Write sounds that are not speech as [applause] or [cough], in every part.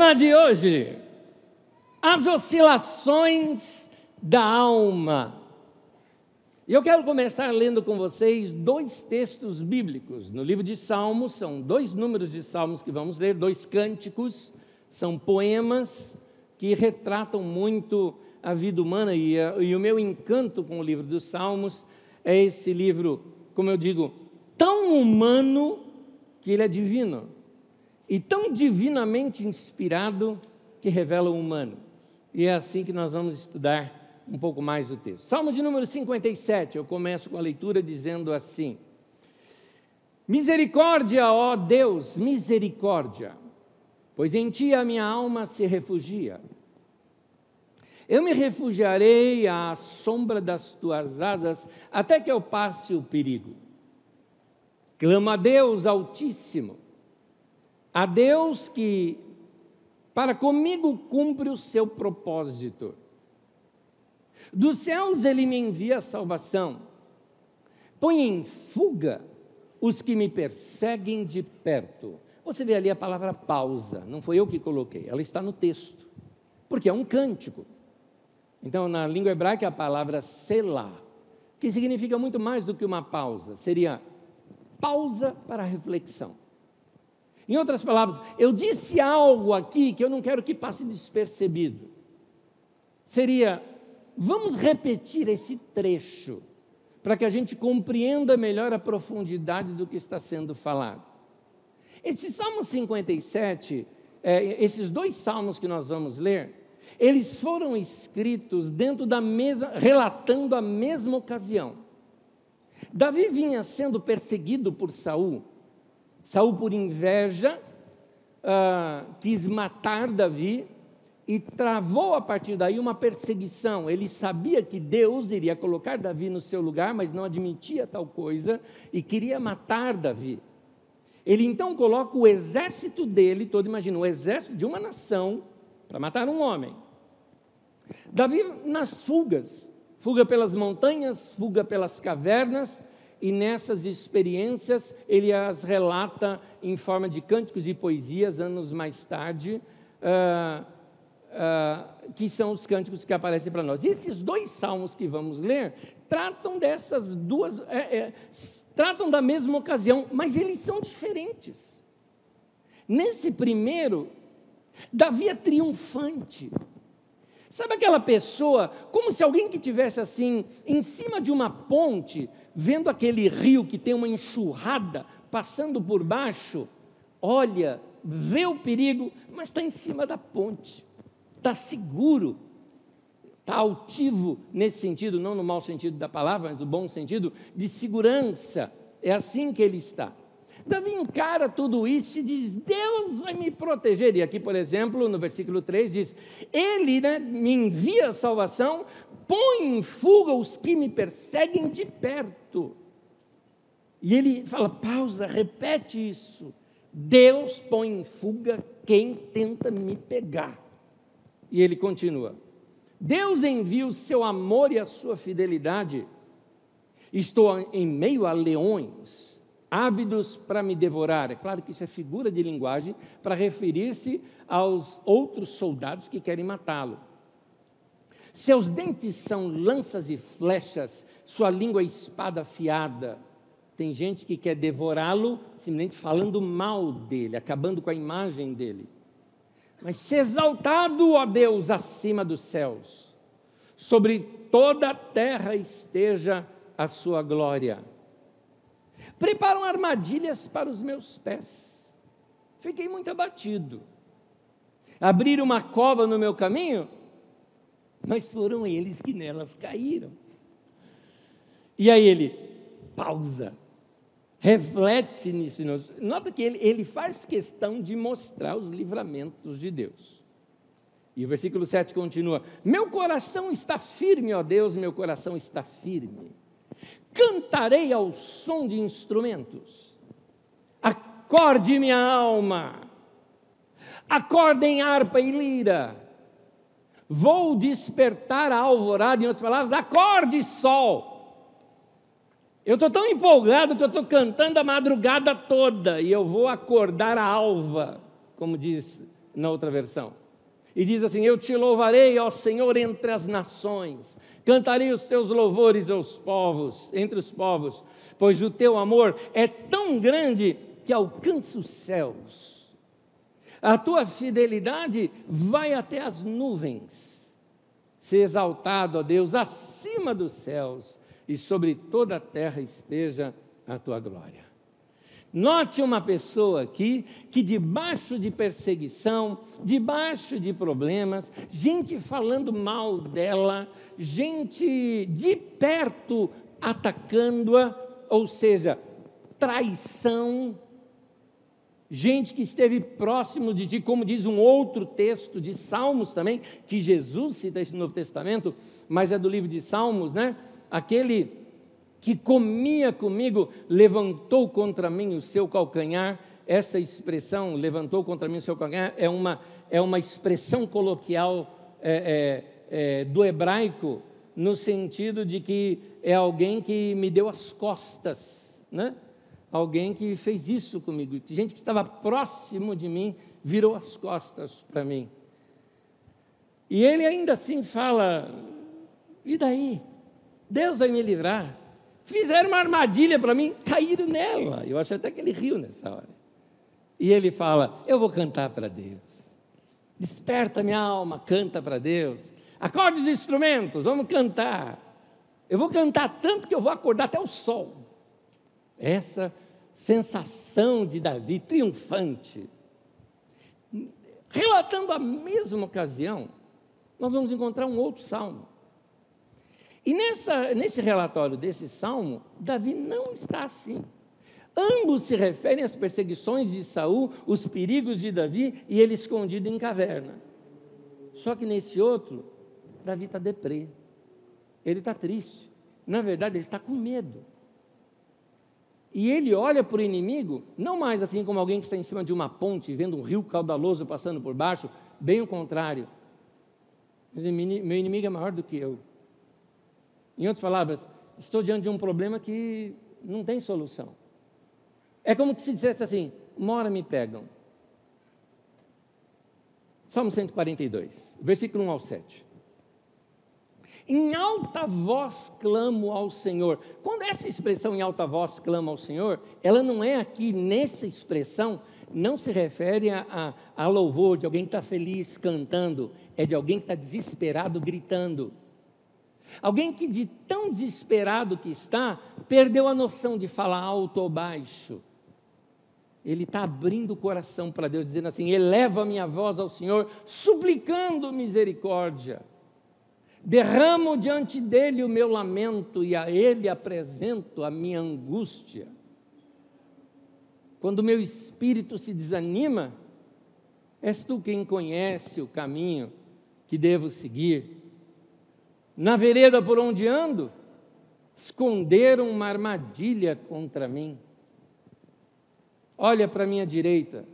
Tema de hoje: as oscilações da alma. E eu quero começar lendo com vocês dois textos bíblicos. No livro de Salmos, são dois números de Salmos que vamos ler, dois cânticos, são poemas que retratam muito a vida humana. E, e o meu encanto com o livro dos Salmos é esse livro, como eu digo, tão humano que ele é divino, e tão divinamente inspirado que revela o humano. E é assim que nós vamos estudar um pouco mais o texto. Salmo de número 57, eu começo com a leitura dizendo assim: Misericórdia, ó Deus, misericórdia, pois em ti a minha alma se refugia. Eu me refugiarei à sombra das tuas asas até que eu passe o perigo. Clama a Deus Altíssimo, a Deus que para comigo cumpre o seu propósito. Dos céus ele me envia a salvação. Põe em fuga os que me perseguem de perto. Você vê ali a palavra pausa, não foi eu que coloquei, ela está no texto, porque é um cântico. Então, na língua hebraica, a palavra selá, que significa muito mais do que uma pausa, seria pausa para reflexão. Em outras palavras, eu disse algo aqui que eu não quero que passe despercebido. Seria, vamos repetir esse trecho, para que a gente compreenda melhor a profundidade do que está sendo falado. Esse Salmo 57, é, esses dois salmos que nós vamos ler, eles foram escritos dentro da mesma, relatando a mesma ocasião. Davi vinha sendo perseguido por Saul. Saul, por inveja, uh, quis matar Davi e travou a partir daí uma perseguição. Ele sabia que Deus iria colocar Davi no seu lugar, mas não admitia tal coisa e queria matar Davi. Ele então coloca o exército dele, todo imagina, o exército de uma nação, para matar um homem. Davi nas fugas, fuga pelas montanhas, fuga pelas cavernas, e nessas experiências ele as relata em forma de cânticos e poesias anos mais tarde, uh, uh, que são os cânticos que aparecem para nós. E esses dois salmos que vamos ler tratam dessas duas, é, é, tratam da mesma ocasião, mas eles são diferentes. Nesse primeiro, Davi é triunfante. Sabe aquela pessoa, como se alguém que tivesse assim, em cima de uma ponte, vendo aquele rio que tem uma enxurrada passando por baixo, olha, vê o perigo, mas está em cima da ponte, está seguro, está altivo nesse sentido, não no mau sentido da palavra, mas no bom sentido de segurança. É assim que ele está. Davi encara tudo isso e diz: Deus vai me proteger. E aqui, por exemplo, no versículo 3 diz: Ele né, me envia a salvação, põe em fuga os que me perseguem de perto. E ele fala: pausa, repete isso. Deus põe em fuga quem tenta me pegar. E ele continua: Deus envia o seu amor e a sua fidelidade. Estou em meio a leões ávidos para me devorar. É claro que isso é figura de linguagem para referir-se aos outros soldados que querem matá-lo. Seus dentes são lanças e flechas, sua língua é espada afiada. Tem gente que quer devorá-lo simplesmente falando mal dele, acabando com a imagem dele. Mas se exaltado, ó Deus, acima dos céus, sobre toda a terra esteja a sua glória preparam armadilhas para os meus pés. Fiquei muito abatido. Abriram uma cova no meu caminho, mas foram eles que nelas caíram. E aí ele pausa, reflete nisso. Nota que ele, ele faz questão de mostrar os livramentos de Deus. E o versículo 7 continua: Meu coração está firme, ó Deus, meu coração está firme cantarei ao som de instrumentos. Acorde minha alma, acordem harpa e lira. Vou despertar a alvorada, em outras palavras, acorde sol. Eu estou tão empolgado que eu estou cantando a madrugada toda e eu vou acordar a alva, como diz na outra versão. E diz assim: Eu te louvarei, ó Senhor, entre as nações, cantarei os teus louvores aos povos, entre os povos, pois o teu amor é tão grande que alcança os céus. A tua fidelidade vai até as nuvens. Se exaltado, ó Deus, acima dos céus, e sobre toda a terra esteja a tua glória. Note uma pessoa aqui que, debaixo de perseguição, debaixo de problemas, gente falando mal dela, gente de perto atacando-a, ou seja, traição, gente que esteve próximo de ti, como diz um outro texto de Salmos também, que Jesus cita esse Novo Testamento, mas é do livro de Salmos, né? Aquele que comia comigo, levantou contra mim o seu calcanhar. Essa expressão, levantou contra mim o seu calcanhar, é uma, é uma expressão coloquial é, é, é, do hebraico, no sentido de que é alguém que me deu as costas, né? Alguém que fez isso comigo, gente que estava próximo de mim virou as costas para mim. E ele ainda assim fala: e daí? Deus vai me livrar. Fizeram uma armadilha para mim, caíram nela. Eu acho até que ele riu nessa hora. E ele fala: Eu vou cantar para Deus. Desperta minha alma, canta para Deus. Acorde os instrumentos, vamos cantar. Eu vou cantar tanto que eu vou acordar até o sol. Essa sensação de Davi triunfante. Relatando a mesma ocasião, nós vamos encontrar um outro salmo. E nessa, nesse relatório desse salmo, Davi não está assim. Ambos se referem às perseguições de Saul, os perigos de Davi e ele escondido em caverna. Só que nesse outro, Davi está deprê. Ele está triste. Na verdade, ele está com medo. E ele olha para o inimigo, não mais assim como alguém que está em cima de uma ponte, vendo um rio caudaloso passando por baixo, bem o contrário. Meu inimigo é maior do que eu. Em outras palavras, estou diante de um problema que não tem solução. É como se dissesse assim: uma hora me pegam. Salmo 142, versículo 1 ao 7. Em alta voz clamo ao Senhor. Quando essa expressão em alta voz clama ao Senhor, ela não é aqui nessa expressão, não se refere a, a, a louvor de alguém que está feliz cantando, é de alguém que está desesperado gritando. Alguém que de tão desesperado que está, perdeu a noção de falar alto ou baixo. Ele está abrindo o coração para Deus, dizendo assim: eleva minha voz ao Senhor, suplicando misericórdia. Derramo diante dele o meu lamento e a ele apresento a minha angústia. Quando o meu espírito se desanima, és tu quem conhece o caminho que devo seguir na vereda por onde ando, esconderam uma armadilha contra mim. Olha para a minha direita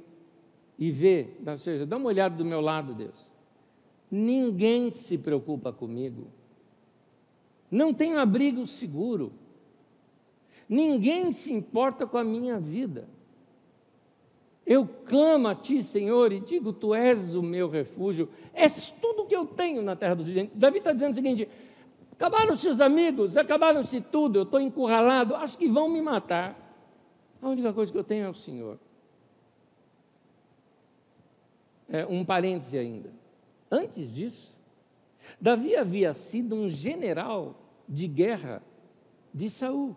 e vê, ou seja, dá uma olhada do meu lado, Deus. Ninguém se preocupa comigo. Não tenho abrigo seguro. Ninguém se importa com a minha vida. Eu clamo a Ti, Senhor, e digo: Tu és o meu refúgio, és tudo que eu tenho na terra dos viventes. Davi está dizendo o seguinte: acabaram-se os amigos, acabaram-se tudo, eu estou encurralado, acho que vão me matar. A única coisa que eu tenho é o Senhor. É, um parêntese ainda. Antes disso, Davi havia sido um general de guerra de Saul.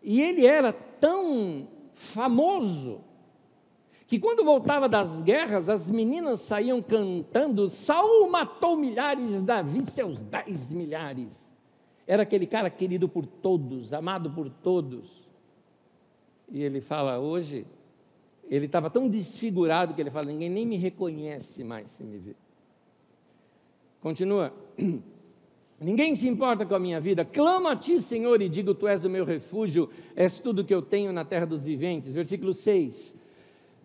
E ele era tão famoso, que quando voltava das guerras, as meninas saíam cantando: Saul matou milhares, Davi seus dez milhares. Era aquele cara querido por todos, amado por todos. E ele fala hoje, ele estava tão desfigurado que ele fala: ninguém nem me reconhece mais se me vê. Continua. [clears throat] Ninguém se importa com a minha vida. Clamo a ti, Senhor, e digo: Tu és o meu refúgio, és tudo que eu tenho na terra dos viventes. Versículo 6.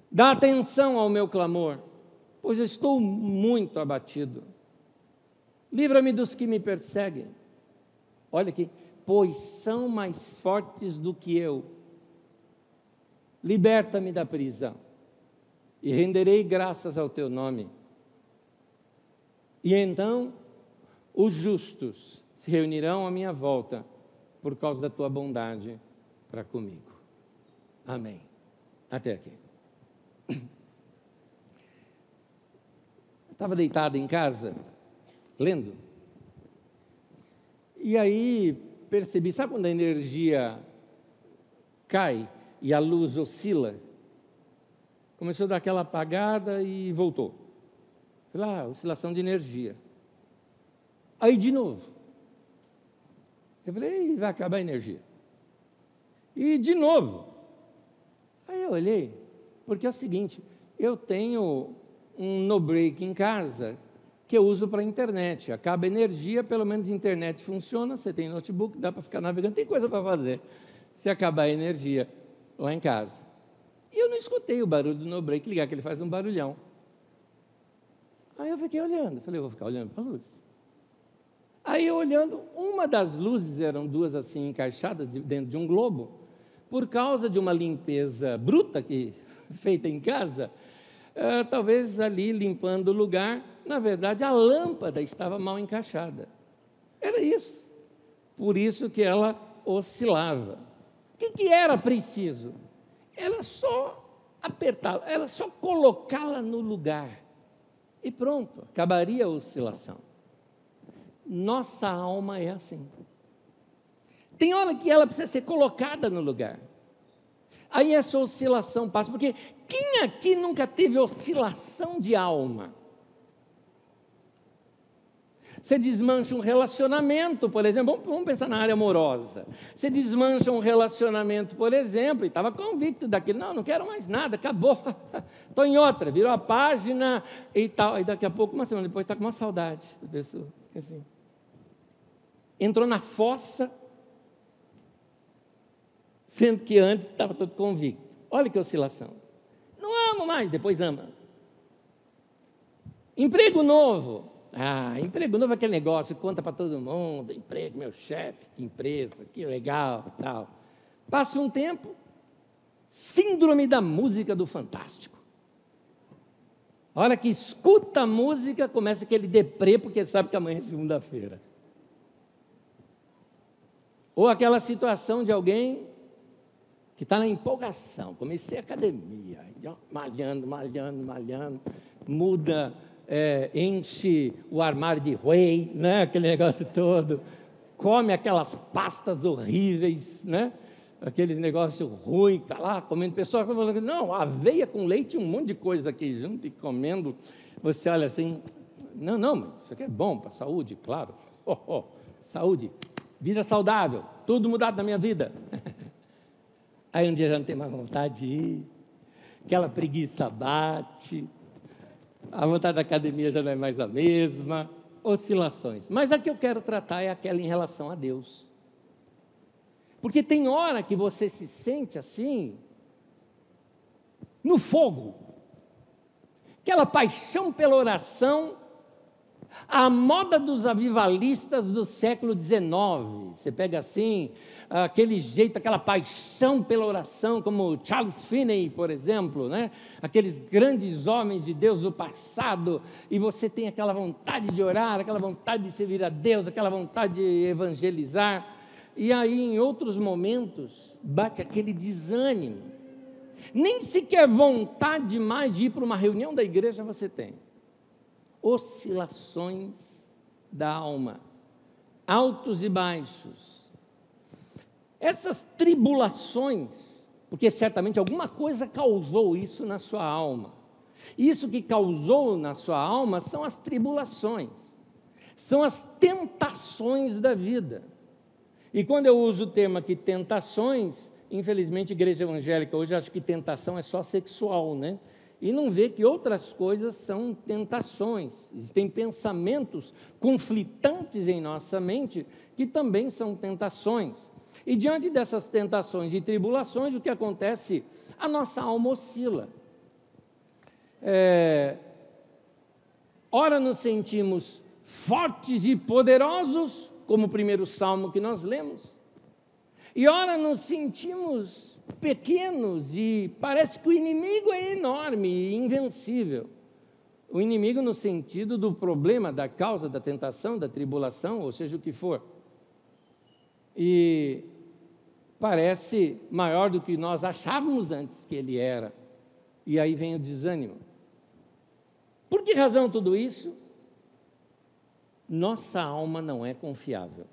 Dá atenção ao meu clamor, pois eu estou muito abatido. Livra-me dos que me perseguem. Olha aqui, pois são mais fortes do que eu. Liberta-me da prisão. e renderei graças ao teu nome. E então os justos se reunirão à minha volta por causa da tua bondade para comigo. Amém. Até aqui. Estava deitado em casa, lendo. E aí percebi, sabe quando a energia cai e a luz oscila? Começou a dar aquela apagada e voltou. Falei, ah, oscilação de energia. Aí de novo. Eu falei, vai acabar a energia. E de novo. Aí eu olhei, porque é o seguinte, eu tenho um no-break em casa que eu uso para a internet. Acaba a energia, pelo menos a internet funciona, você tem notebook, dá para ficar navegando, tem coisa para fazer. Se acabar a energia lá em casa. E eu não escutei o barulho do no-break ligar, que ele faz um barulhão. Aí eu fiquei olhando, falei, eu vou ficar olhando para a luz. Aí olhando, uma das luzes eram duas assim encaixadas dentro de um globo, por causa de uma limpeza bruta que [laughs] feita em casa, uh, talvez ali limpando o lugar, na verdade a lâmpada estava mal encaixada. Era isso. Por isso que ela oscilava. O que, que era preciso? Era só apertá-la, era só colocá-la no lugar. E pronto, acabaria a oscilação. Nossa alma é assim. Tem hora que ela precisa ser colocada no lugar. Aí essa oscilação passa, porque quem aqui nunca teve oscilação de alma? Você desmancha um relacionamento, por exemplo, vamos, pensar na área amorosa. Você desmancha um relacionamento, por exemplo, e estava convicto daquilo, não, não quero mais nada, acabou. [laughs] Estou em outra, virou a página e tal. E daqui a pouco, uma semana depois, está com uma saudade da pessoa. Assim. Entrou na fossa, sendo que antes estava todo convicto. Olha que oscilação. Não amo mais, depois ama. Emprego novo. Ah, emprego novo é aquele negócio, conta para todo mundo, emprego, meu chefe, que empresa, que legal, tal. Passa um tempo, síndrome da música do fantástico. A hora que escuta a música, começa aquele deprê, porque sabe que amanhã é segunda-feira. Ou aquela situação de alguém que está na empolgação, comecei academia, malhando, malhando, malhando, muda é, enche o armário de whey, né? aquele negócio todo, come aquelas pastas horríveis, né? aquele negócio ruim, está lá comendo. Pessoal falando, não, aveia com leite um monte de coisa aqui junto e comendo. Você olha assim, não, não, mas isso aqui é bom para a saúde, claro. Oh, [laughs] oh, saúde, vida saudável, tudo mudado na minha vida. [laughs] Aí um dia já não tem mais vontade de ir, aquela preguiça bate, a vontade da academia já não é mais a mesma, oscilações. Mas a que eu quero tratar é aquela em relação a Deus. Porque tem hora que você se sente assim, no fogo, aquela paixão pela oração, a moda dos avivalistas do século XIX. Você pega assim, aquele jeito, aquela paixão pela oração, como Charles Finney, por exemplo, né? aqueles grandes homens de Deus do passado, e você tem aquela vontade de orar, aquela vontade de servir a Deus, aquela vontade de evangelizar, e aí em outros momentos bate aquele desânimo, nem sequer vontade mais de ir para uma reunião da igreja você tem. Oscilações da alma, altos e baixos essas tribulações, porque certamente alguma coisa causou isso na sua alma. Isso que causou na sua alma são as tribulações, são as tentações da vida. E quando eu uso o termo aqui tentações, infelizmente, igreja evangélica hoje acha que tentação é só sexual, né? E não vê que outras coisas são tentações. Existem pensamentos conflitantes em nossa mente que também são tentações. E diante dessas tentações e tribulações, o que acontece? A nossa alma oscila. É, ora nos sentimos fortes e poderosos, como o primeiro salmo que nós lemos. E ora nos sentimos pequenos e parece que o inimigo é enorme e invencível. O inimigo no sentido do problema, da causa, da tentação, da tribulação, ou seja o que for. E parece maior do que nós achávamos antes que ele era. E aí vem o desânimo. Por que razão tudo isso? Nossa alma não é confiável.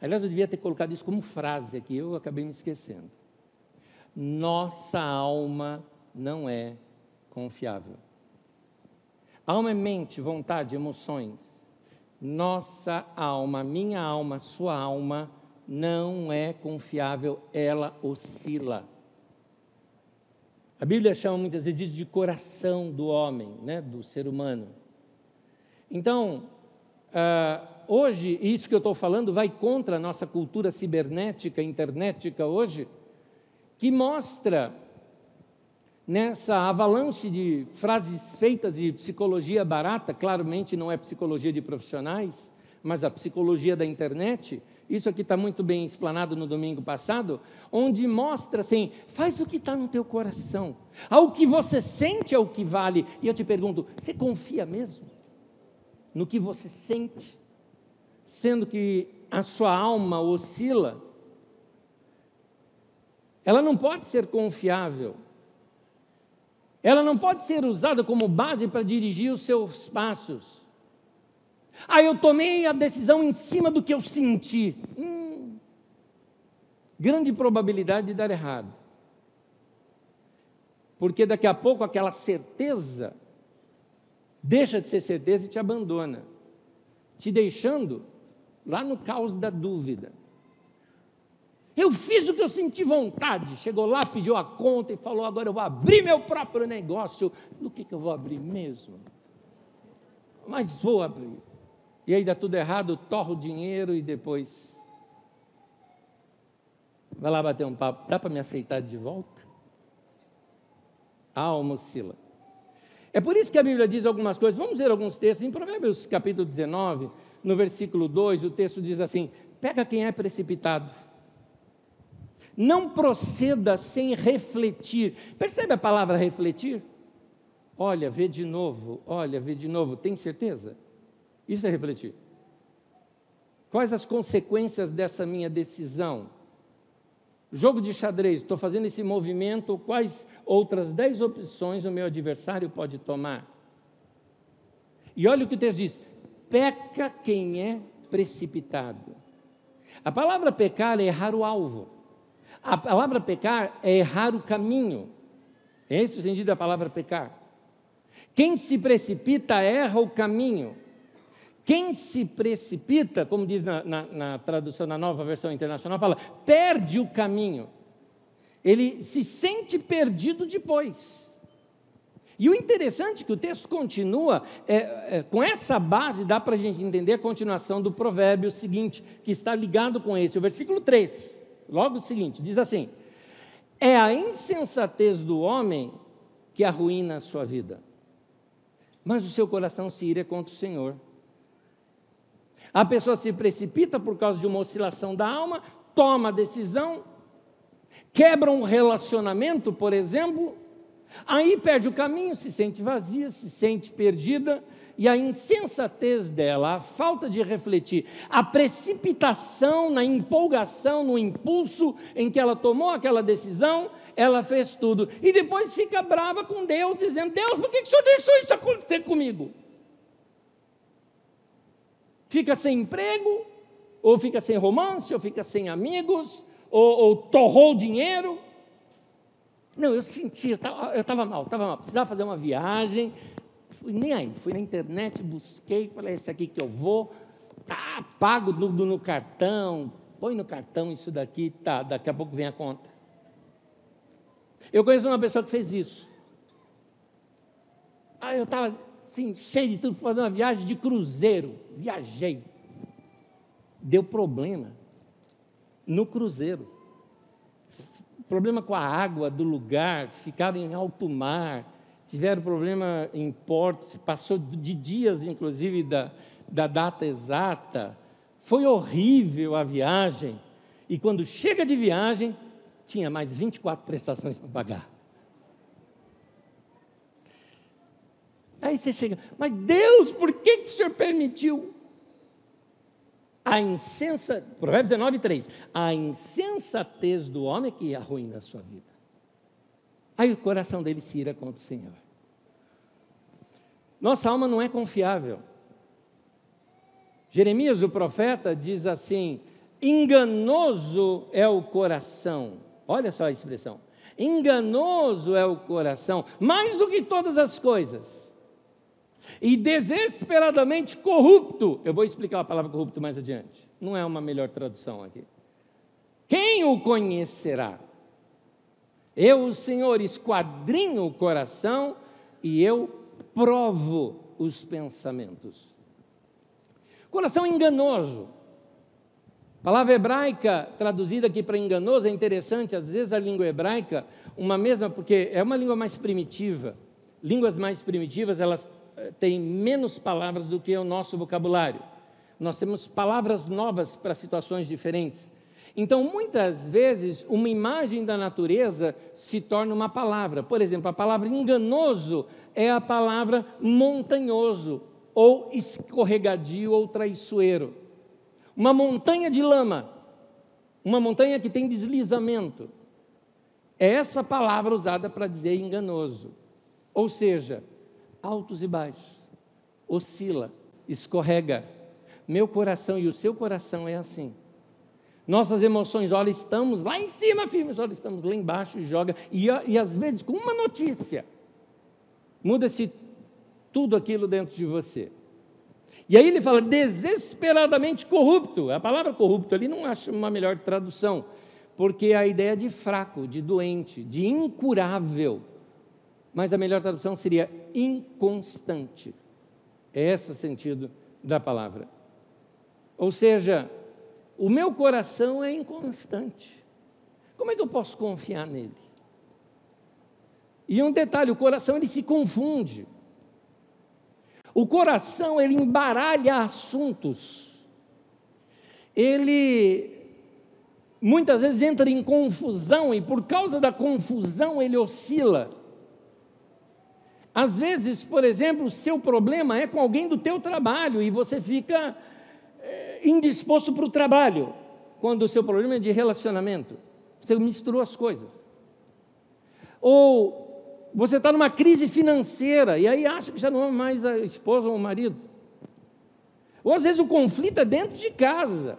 Aliás, eu devia ter colocado isso como frase aqui, eu acabei me esquecendo. Nossa alma não é confiável. Alma é mente, vontade, emoções. Nossa alma, minha alma, sua alma não é confiável, ela oscila. A Bíblia chama muitas vezes de coração do homem, né, do ser humano. Então, uh, hoje, isso que eu estou falando vai contra a nossa cultura cibernética, internética hoje, que mostra nessa avalanche de frases feitas de psicologia barata, claramente não é psicologia de profissionais, mas a psicologia da internet, isso aqui está muito bem explanado no domingo passado, onde mostra assim: faz o que está no teu coração, ao que você sente é o que vale. E eu te pergunto: você confia mesmo no que você sente, sendo que a sua alma oscila? Ela não pode ser confiável. Ela não pode ser usada como base para dirigir os seus passos. Ah, eu tomei a decisão em cima do que eu senti. Hum, grande probabilidade de dar errado. Porque daqui a pouco aquela certeza deixa de ser certeza e te abandona, te deixando lá no caos da dúvida. Eu fiz o que eu senti vontade. Chegou lá, pediu a conta e falou: agora eu vou abrir meu próprio negócio. Do que, que eu vou abrir mesmo? Mas vou abrir e aí dá tudo errado, torra o dinheiro e depois. Vai lá bater um papo, dá para me aceitar de volta? A alma oscila. É por isso que a Bíblia diz algumas coisas. Vamos ver alguns textos. Em Provérbios capítulo 19, no versículo 2, o texto diz assim: Pega quem é precipitado. Não proceda sem refletir. Percebe a palavra refletir? Olha, vê de novo, olha, vê de novo. Tem certeza? Isso é refletir. Quais as consequências dessa minha decisão? Jogo de xadrez, estou fazendo esse movimento, quais outras dez opções o meu adversário pode tomar? E olha o que o texto diz: peca quem é precipitado. A palavra pecar é errar o alvo. A palavra pecar é errar o caminho. É esse o sentido da palavra pecar. Quem se precipita erra o caminho. Quem se precipita, como diz na, na, na, tradução, na nova versão internacional, fala, perde o caminho. Ele se sente perdido depois. E o interessante é que o texto continua, é, é, com essa base dá para a gente entender a continuação do provérbio seguinte, que está ligado com esse, o versículo 3, logo o seguinte, diz assim: É a insensatez do homem que arruína a sua vida, mas o seu coração se ira contra o Senhor. A pessoa se precipita por causa de uma oscilação da alma, toma a decisão, quebra um relacionamento, por exemplo, aí perde o caminho, se sente vazia, se sente perdida, e a insensatez dela, a falta de refletir, a precipitação na empolgação, no impulso em que ela tomou aquela decisão, ela fez tudo. E depois fica brava com Deus, dizendo: Deus, por que, que o senhor deixou isso acontecer comigo? fica sem emprego, ou fica sem romance, ou fica sem amigos, ou, ou torrou dinheiro. Não, eu senti, eu estava mal, estava mal, precisava fazer uma viagem, fui nem aí, fui na internet, busquei, falei, esse aqui que eu vou, tá, pago no, no cartão, põe no cartão isso daqui, tá, daqui a pouco vem a conta. Eu conheço uma pessoa que fez isso. Ah, eu estava assim, cheio de tudo, fazer uma viagem de cruzeiro. Viajei. Deu problema no cruzeiro. Problema com a água do lugar, ficaram em alto mar, tiveram problema em portos, passou de dias, inclusive, da, da data exata. Foi horrível a viagem. E quando chega de viagem, tinha mais 24 prestações para pagar. Aí você chega, mas Deus, por que, que o Senhor permitiu? A insensa, Provérbios 19, 3. A insensatez do homem é que arruína a sua vida. Aí o coração dele se ira contra o Senhor. Nossa alma não é confiável. Jeremias, o profeta, diz assim: enganoso é o coração. Olha só a expressão. Enganoso é o coração, mais do que todas as coisas e desesperadamente corrupto. Eu vou explicar a palavra corrupto mais adiante. Não é uma melhor tradução aqui. Quem o conhecerá? Eu, o Senhor, esquadrinho o coração e eu provo os pensamentos. Coração enganoso. Palavra hebraica traduzida aqui para enganoso é interessante, às vezes a língua hebraica, uma mesma, porque é uma língua mais primitiva. Línguas mais primitivas, elas tem menos palavras do que o nosso vocabulário. Nós temos palavras novas para situações diferentes. Então, muitas vezes, uma imagem da natureza se torna uma palavra. Por exemplo, a palavra enganoso é a palavra montanhoso, ou escorregadio ou traiçoeiro. Uma montanha de lama, uma montanha que tem deslizamento. É essa palavra usada para dizer enganoso. Ou seja, altos e baixos, oscila, escorrega. Meu coração e o seu coração é assim. Nossas emoções, olha, estamos lá em cima firmes, olha, estamos lá embaixo e joga. E, e às vezes, com uma notícia, muda-se tudo aquilo dentro de você. E aí ele fala desesperadamente corrupto. A palavra corrupto ali não acho uma melhor tradução, porque a ideia de fraco, de doente, de incurável mas a melhor tradução seria inconstante. É esse o sentido da palavra. Ou seja, o meu coração é inconstante. Como é que eu posso confiar nele? E um detalhe, o coração ele se confunde. O coração ele embaralha assuntos. Ele muitas vezes entra em confusão e por causa da confusão ele oscila. Às vezes, por exemplo, o seu problema é com alguém do teu trabalho e você fica indisposto para o trabalho, quando o seu problema é de relacionamento. Você misturou as coisas. Ou você está numa crise financeira e aí acha que já não é mais a esposa ou o marido. Ou às vezes o conflito é dentro de casa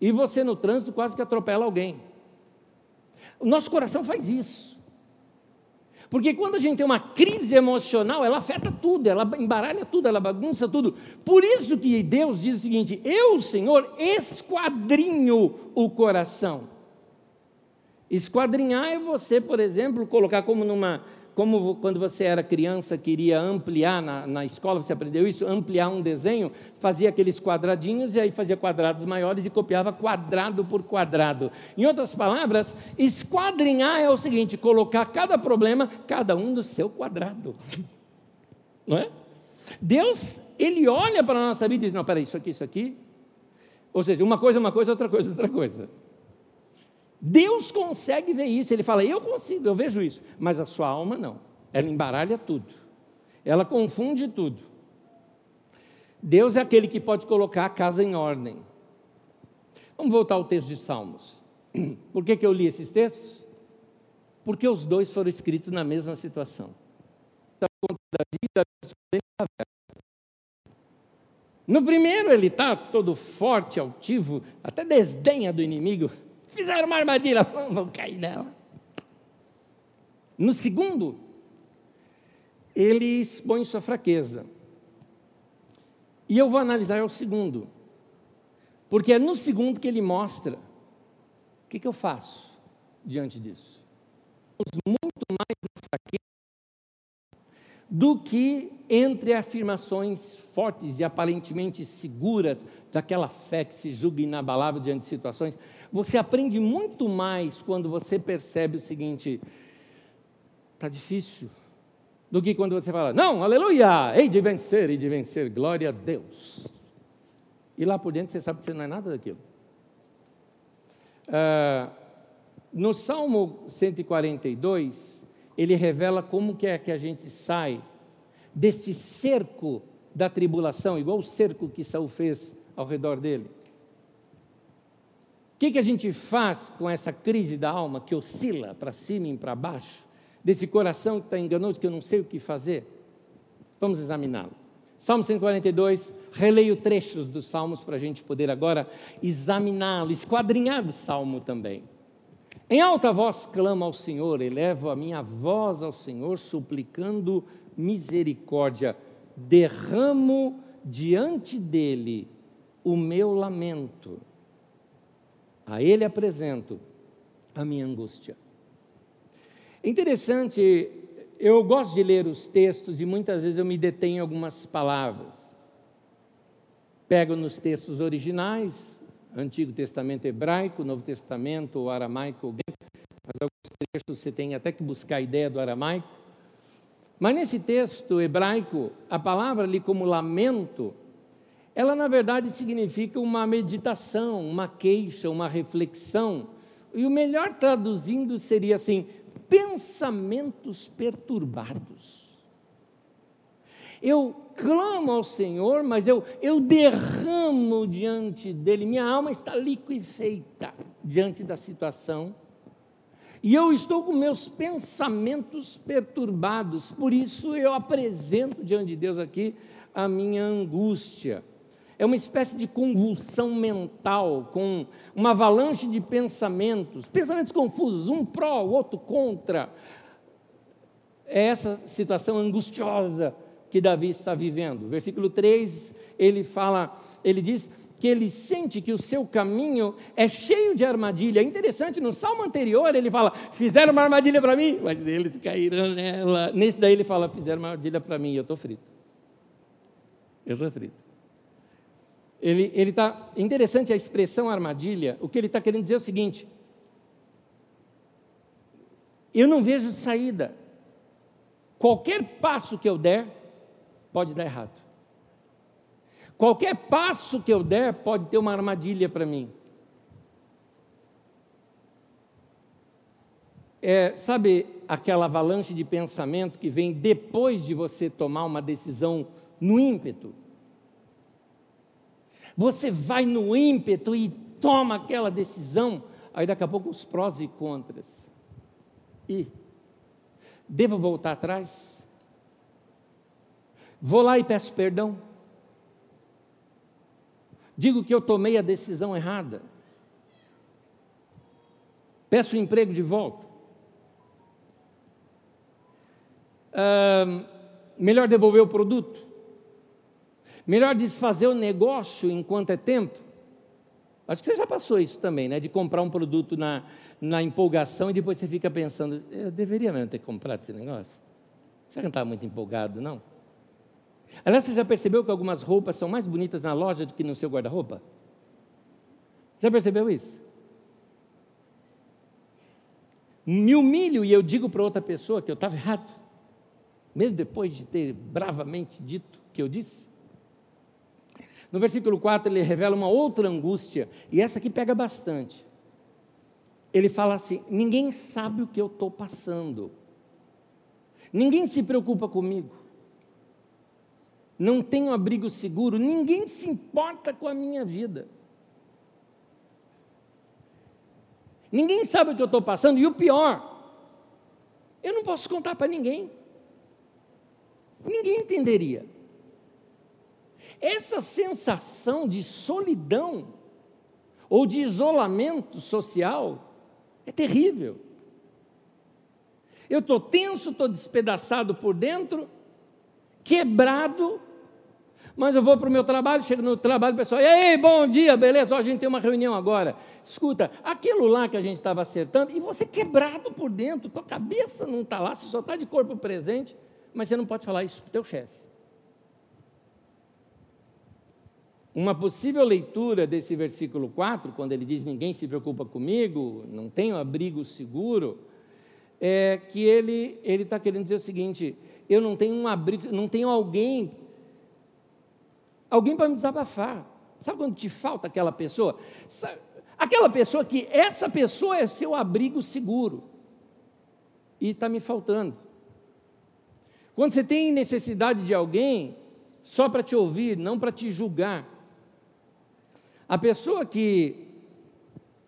e você no trânsito quase que atropela alguém. O nosso coração faz isso. Porque quando a gente tem uma crise emocional, ela afeta tudo, ela embaralha tudo, ela bagunça tudo. Por isso que Deus diz o seguinte: Eu, Senhor, esquadrinho o coração. Esquadrinhar é você, por exemplo, colocar como numa como quando você era criança, queria ampliar na, na escola, você aprendeu isso? Ampliar um desenho, fazia aqueles quadradinhos e aí fazia quadrados maiores e copiava quadrado por quadrado. Em outras palavras, esquadrinhar é o seguinte: colocar cada problema, cada um no seu quadrado. Não é? Deus, Ele olha para a nossa vida e diz: não, peraí, isso aqui, isso aqui. Ou seja, uma coisa, uma coisa, outra coisa, outra coisa. Deus consegue ver isso, ele fala, eu consigo, eu vejo isso, mas a sua alma não, ela embaralha tudo, ela confunde tudo. Deus é aquele que pode colocar a casa em ordem. Vamos voltar ao texto de Salmos. [clears throat] Por que, que eu li esses textos? Porque os dois foram escritos na mesma situação. No primeiro, ele está todo forte, altivo, até desdenha do inimigo fizeram uma armadilha, vão cair nela. No segundo, ele expõe sua fraqueza. E eu vou analisar o segundo, porque é no segundo que ele mostra o que, que eu faço diante disso. Muito mais fraqueza do que entre afirmações fortes e aparentemente seguras daquela fé que se julga inabalável diante de situações. Você aprende muito mais quando você percebe o seguinte: está difícil, do que quando você fala, não, aleluia, hei de vencer, hei de vencer, glória a Deus. E lá por dentro você sabe que você não é nada daquilo. Ah, no Salmo 142, ele revela como que é que a gente sai desse cerco da tribulação, igual o cerco que Saul fez ao redor dele. O que, que a gente faz com essa crise da alma que oscila para cima e para baixo, desse coração que está enganoso, que eu não sei o que fazer? Vamos examiná-lo. Salmo 142, releio trechos dos salmos para a gente poder agora examiná-lo, esquadrinhar o salmo também. Em alta voz clamo ao Senhor, elevo a minha voz ao Senhor, suplicando misericórdia. Derramo diante dele o meu lamento. A ele apresento a minha angústia. Interessante, eu gosto de ler os textos e muitas vezes eu me detenho em algumas palavras. Pego nos textos originais, Antigo Testamento hebraico, Novo Testamento aramaico, mas alguns textos você tem até que buscar a ideia do aramaico. Mas nesse texto hebraico, a palavra ali como lamento, ela na verdade significa uma meditação, uma queixa, uma reflexão. E o melhor traduzindo seria assim: pensamentos perturbados. Eu clamo ao Senhor, mas eu, eu derramo diante dele, minha alma está liquefeita diante da situação, e eu estou com meus pensamentos perturbados, por isso eu apresento diante de Deus aqui a minha angústia. É uma espécie de convulsão mental, com uma avalanche de pensamentos, pensamentos confusos, um pró, o outro contra. É essa situação angustiosa que Davi está vivendo. Versículo 3, ele fala, ele diz que ele sente que o seu caminho é cheio de armadilha. É interessante, no salmo anterior ele fala: fizeram uma armadilha para mim, mas eles caíram nela. Nesse daí ele fala: fizeram uma armadilha para mim, eu estou frito. Eu estou frito. Ele está. Interessante a expressão armadilha, o que ele está querendo dizer é o seguinte: eu não vejo saída. Qualquer passo que eu der, pode dar errado. Qualquer passo que eu der pode ter uma armadilha para mim. É, sabe aquela avalanche de pensamento que vem depois de você tomar uma decisão no ímpeto? Você vai no ímpeto e toma aquela decisão, aí daqui a pouco os prós e contras. E devo voltar atrás? Vou lá e peço perdão. Digo que eu tomei a decisão errada. Peço o emprego de volta. melhor devolver o produto. Melhor desfazer o negócio enquanto é tempo. Acho que você já passou isso também, né? De comprar um produto na, na empolgação e depois você fica pensando, eu deveria mesmo ter comprado esse negócio? Você não estava muito empolgado, não? Aliás, você já percebeu que algumas roupas são mais bonitas na loja do que no seu guarda-roupa? Já percebeu isso? Me humilho e eu digo para outra pessoa que eu estava errado, mesmo depois de ter bravamente dito o que eu disse. No versículo 4 ele revela uma outra angústia, e essa aqui pega bastante. Ele fala assim: ninguém sabe o que eu estou passando, ninguém se preocupa comigo não tenho abrigo seguro, ninguém se importa com a minha vida. Ninguém sabe o que eu estou passando, e o pior, eu não posso contar para ninguém. Ninguém entenderia. Essa sensação de solidão ou de isolamento social é terrível. Eu estou tenso, estou despedaçado por dentro, quebrado, mas eu vou para o meu trabalho, chego no trabalho, pessoal, e aí, bom dia, beleza? Ó, a gente tem uma reunião agora. Escuta, aquilo lá que a gente estava acertando, e você quebrado por dentro, tua cabeça não está lá, você só está de corpo presente, mas você não pode falar isso para o teu chefe. Uma possível leitura desse versículo 4, quando ele diz: Ninguém se preocupa comigo, não tenho abrigo seguro, é que ele está querendo dizer o seguinte: eu não tenho um abrigo, não tenho alguém Alguém para me desabafar. Sabe quando te falta aquela pessoa? Aquela pessoa que essa pessoa é seu abrigo seguro. E está me faltando. Quando você tem necessidade de alguém, só para te ouvir, não para te julgar. A pessoa que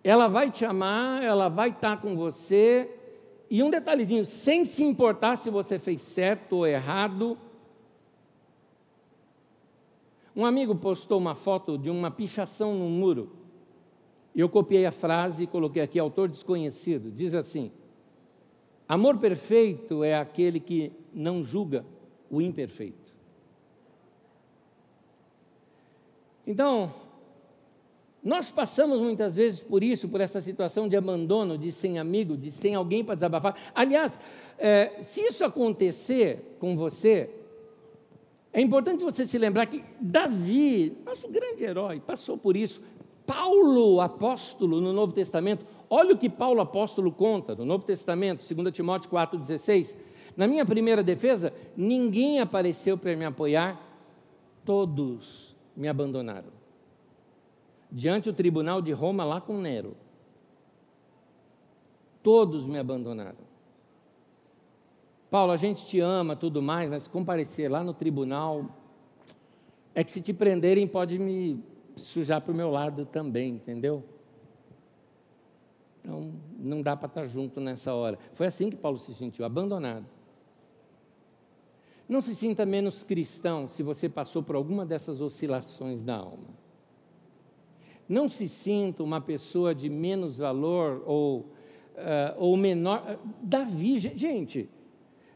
ela vai te amar, ela vai estar tá com você, e um detalhezinho, sem se importar se você fez certo ou errado. Um amigo postou uma foto de uma pichação no muro. Eu copiei a frase e coloquei aqui, autor desconhecido. Diz assim: Amor perfeito é aquele que não julga o imperfeito. Então, nós passamos muitas vezes por isso, por essa situação de abandono, de sem amigo, de sem alguém para desabafar. Aliás, é, se isso acontecer com você, é importante você se lembrar que Davi, nosso grande herói, passou por isso. Paulo, apóstolo no Novo Testamento, olha o que Paulo, apóstolo, conta no Novo Testamento, 2 Timóteo 4,16. Na minha primeira defesa, ninguém apareceu para me apoiar, todos me abandonaram. Diante do tribunal de Roma, lá com Nero, todos me abandonaram. Paulo, a gente te ama, tudo mais, mas comparecer lá no tribunal, é que se te prenderem pode me sujar para o meu lado também, entendeu? Então, não dá para estar junto nessa hora. Foi assim que Paulo se sentiu, abandonado. Não se sinta menos cristão se você passou por alguma dessas oscilações da alma. Não se sinta uma pessoa de menos valor ou, uh, ou menor. Davi, gente,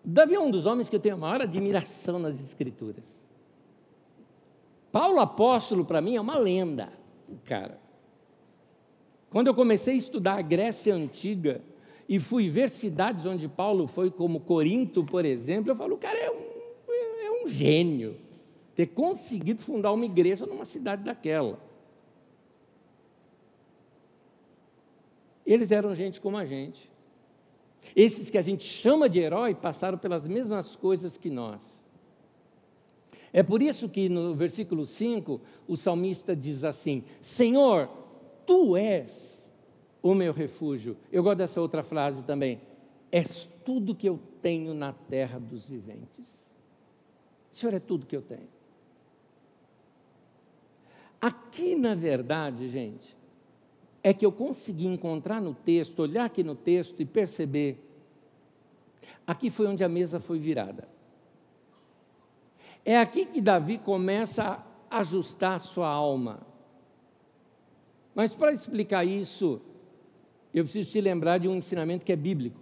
Davi é um dos homens que eu tenho a maior admiração nas Escrituras. Paulo apóstolo para mim é uma lenda, cara. Quando eu comecei a estudar a Grécia antiga e fui ver cidades onde Paulo foi, como Corinto, por exemplo, eu falo, o cara é um, é um gênio ter conseguido fundar uma igreja numa cidade daquela. Eles eram gente como a gente. Esses que a gente chama de herói passaram pelas mesmas coisas que nós. É por isso que no versículo 5 o salmista diz assim: Senhor, tu és o meu refúgio. Eu gosto dessa outra frase também. És tudo que eu tenho na terra dos viventes. Senhor é tudo que eu tenho. Aqui, na verdade, gente, é que eu consegui encontrar no texto, olhar aqui no texto e perceber. Aqui foi onde a mesa foi virada. É aqui que Davi começa a ajustar sua alma. Mas para explicar isso, eu preciso te lembrar de um ensinamento que é bíblico.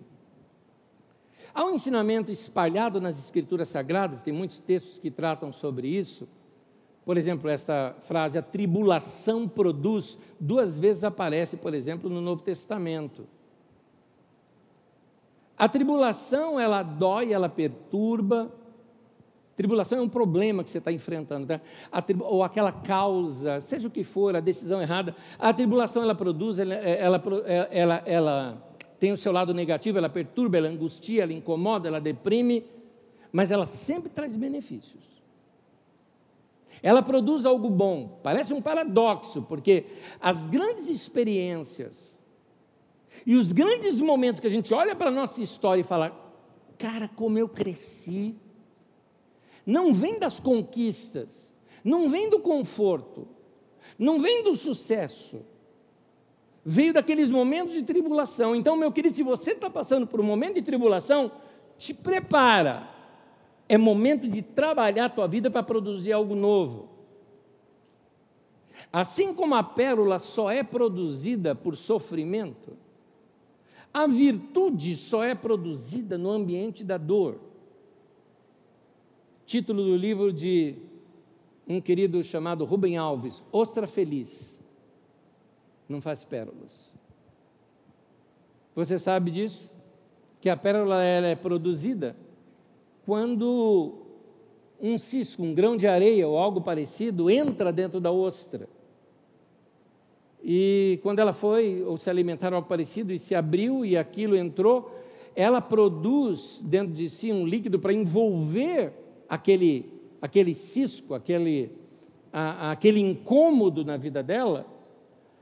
Há um ensinamento espalhado nas Escrituras Sagradas, tem muitos textos que tratam sobre isso. Por exemplo, esta frase, a tribulação produz, duas vezes aparece, por exemplo, no Novo Testamento. A tribulação, ela dói, ela perturba, Tribulação é um problema que você está enfrentando, tá? ou aquela causa, seja o que for, a decisão errada. A tribulação ela produz, ela, ela, ela, ela tem o seu lado negativo, ela perturba, ela angustia, ela incomoda, ela deprime, mas ela sempre traz benefícios. Ela produz algo bom. Parece um paradoxo, porque as grandes experiências e os grandes momentos que a gente olha para a nossa história e fala, cara, como eu cresci não vem das conquistas, não vem do conforto, não vem do sucesso, veio daqueles momentos de tribulação. Então, meu querido, se você está passando por um momento de tribulação, te prepara. É momento de trabalhar a tua vida para produzir algo novo. Assim como a pérola só é produzida por sofrimento, a virtude só é produzida no ambiente da dor. Título do livro de um querido chamado Rubem Alves, Ostra Feliz. Não faz pérolas. Você sabe disso? Que a pérola ela é produzida quando um cisco, um grão de areia ou algo parecido entra dentro da ostra. E quando ela foi ou se alimentar algo parecido e se abriu e aquilo entrou, ela produz dentro de si um líquido para envolver aquele, aquele cisco, aquele, a, aquele incômodo na vida dela,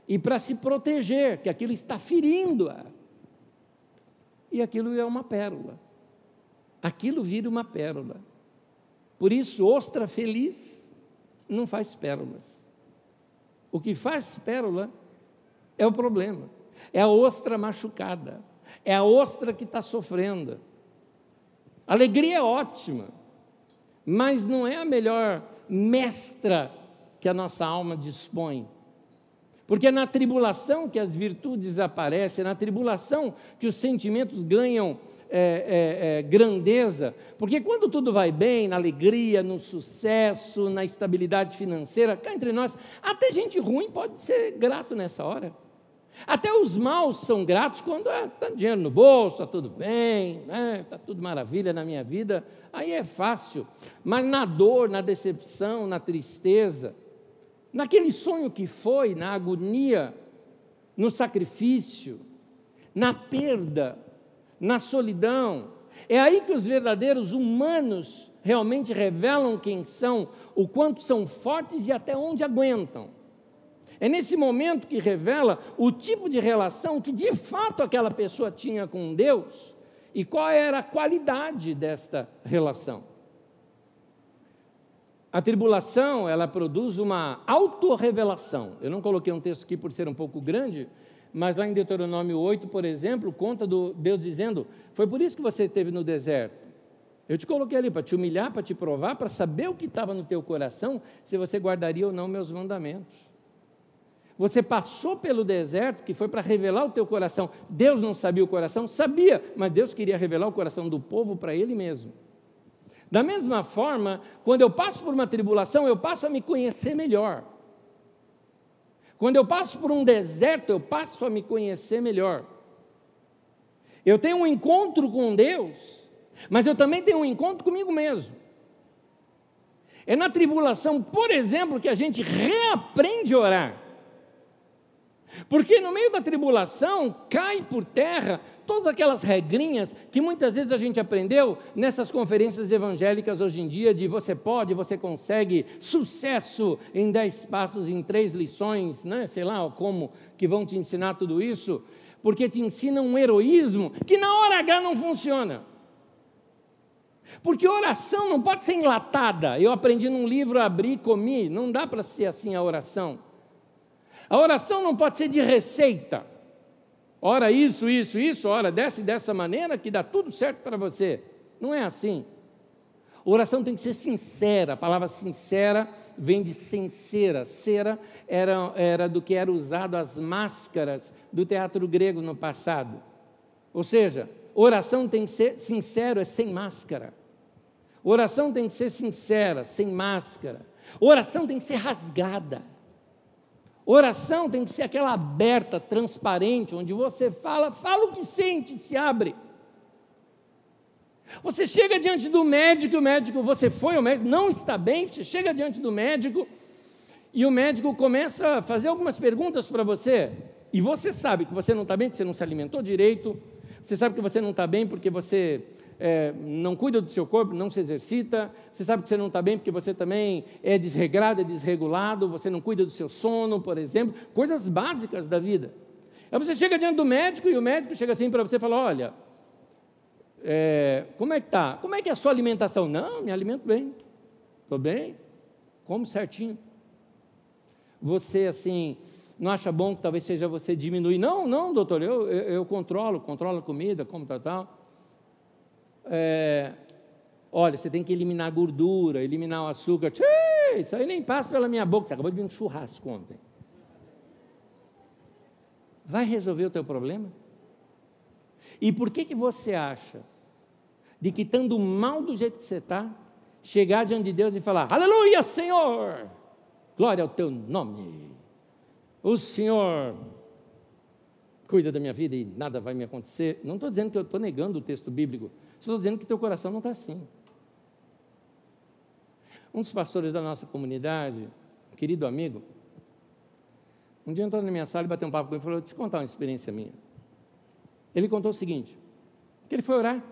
e para se proteger, que aquilo está ferindo-a. E aquilo é uma pérola. Aquilo vira uma pérola. Por isso, ostra feliz não faz pérolas. O que faz pérola é o problema. É a ostra machucada. É a ostra que está sofrendo. Alegria é ótima, mas não é a melhor mestra que a nossa alma dispõe. Porque é na tribulação que as virtudes aparecem, é na tribulação que os sentimentos ganham é, é, é, grandeza. Porque quando tudo vai bem, na alegria, no sucesso, na estabilidade financeira, cá entre nós, até gente ruim pode ser grato nessa hora. Até os maus são gratos quando está ah, dinheiro no bolso, está tudo bem, está né? Tá tudo maravilha na minha vida, aí é fácil. Mas na dor, na decepção, na tristeza, naquele sonho que foi, na agonia, no sacrifício, na perda, na solidão. É aí que os verdadeiros humanos realmente revelam quem são, o quanto são fortes e até onde aguentam. É nesse momento que revela o tipo de relação que de fato aquela pessoa tinha com Deus e qual era a qualidade desta relação. A tribulação, ela produz uma autorrevelação. Eu não coloquei um texto aqui por ser um pouco grande, mas lá em Deuteronômio 8, por exemplo, conta do Deus dizendo: Foi por isso que você esteve no deserto. Eu te coloquei ali para te humilhar, para te provar, para saber o que estava no teu coração, se você guardaria ou não meus mandamentos. Você passou pelo deserto, que foi para revelar o teu coração. Deus não sabia o coração? Sabia, mas Deus queria revelar o coração do povo para Ele mesmo. Da mesma forma, quando eu passo por uma tribulação, eu passo a me conhecer melhor. Quando eu passo por um deserto, eu passo a me conhecer melhor. Eu tenho um encontro com Deus, mas eu também tenho um encontro comigo mesmo. É na tribulação, por exemplo, que a gente reaprende a orar. Porque no meio da tribulação cai por terra todas aquelas regrinhas que muitas vezes a gente aprendeu nessas conferências evangélicas hoje em dia de você pode, você consegue, sucesso em dez passos, em três lições, né? sei lá como que vão te ensinar tudo isso, porque te ensinam um heroísmo que na hora H não funciona. Porque oração não pode ser enlatada. Eu aprendi num livro, abri, comi, não dá para ser assim a oração. A oração não pode ser de receita. Ora isso, isso, isso, ora desce dessa maneira que dá tudo certo para você. Não é assim. A oração tem que ser sincera. A palavra sincera vem de sincera. Cera era, era do que era usado as máscaras do teatro grego no passado. Ou seja, oração tem que ser sincero, é sem máscara. Oração tem que ser sincera, sem máscara. Oração tem que ser rasgada. Oração tem que ser aquela aberta, transparente, onde você fala, fala o que sente, se abre. Você chega diante do médico, o médico, você foi ao médico, não está bem, você chega diante do médico e o médico começa a fazer algumas perguntas para você, e você sabe que você não está bem, porque você não se alimentou direito, você sabe que você não está bem porque você é, não cuida do seu corpo, não se exercita, você sabe que você não está bem porque você também é desregrado, é desregulado, você não cuida do seu sono, por exemplo, coisas básicas da vida. Aí você chega diante do médico e o médico chega assim para você e fala: Olha, é, como é que está? Como é que é a sua alimentação? Não, me alimento bem, estou bem, como certinho. Você, assim, não acha bom que talvez seja você diminuir? Não, não, doutor, eu, eu, eu controlo, controlo a comida, como tal, tal é, olha, você tem que eliminar a gordura, eliminar o açúcar. Tchê, isso aí nem passa pela minha boca. Você acabou de vir um churrasco ontem. Vai resolver o teu problema? E por que, que você acha de que estando mal do jeito que você está, chegar diante de Deus e falar, aleluia, Senhor, glória ao teu nome, o Senhor cuida da minha vida e nada vai me acontecer. Não estou dizendo que eu estou negando o texto bíblico, Estou dizendo que teu coração não está assim. Um dos pastores da nossa comunidade, um querido amigo, um dia entrou na minha sala e bateu um papo comigo e falou: Deixa eu te contar uma experiência minha. Ele contou o seguinte: que ele foi orar.